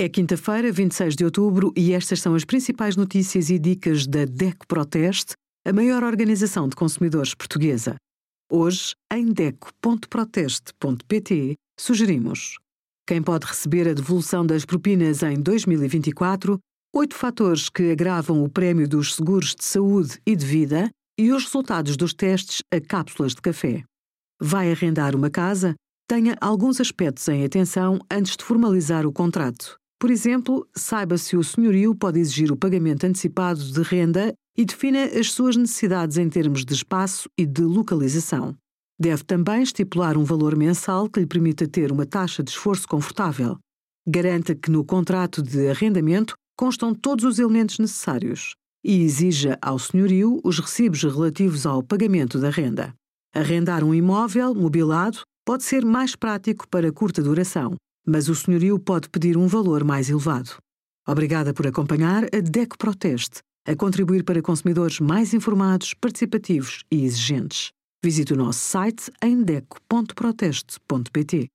É quinta-feira, 26 de outubro, e estas são as principais notícias e dicas da DECO Proteste, a maior organização de consumidores portuguesa. Hoje, em DECO.proteste.pt, sugerimos quem pode receber a devolução das propinas em 2024, oito fatores que agravam o prémio dos seguros de saúde e de vida e os resultados dos testes a cápsulas de café. Vai arrendar uma casa? Tenha alguns aspectos em atenção antes de formalizar o contrato. Por exemplo, saiba se o senhorio pode exigir o pagamento antecipado de renda e defina as suas necessidades em termos de espaço e de localização. Deve também estipular um valor mensal que lhe permita ter uma taxa de esforço confortável. Garanta que no contrato de arrendamento constam todos os elementos necessários e exija ao senhorio os recibos relativos ao pagamento da renda. Arrendar um imóvel mobilado pode ser mais prático para curta duração, mas o senhorio pode pedir um valor mais elevado. Obrigada por acompanhar a DECO Proteste, a contribuir para consumidores mais informados, participativos e exigentes. Visite o nosso site em deco.proteste.pt.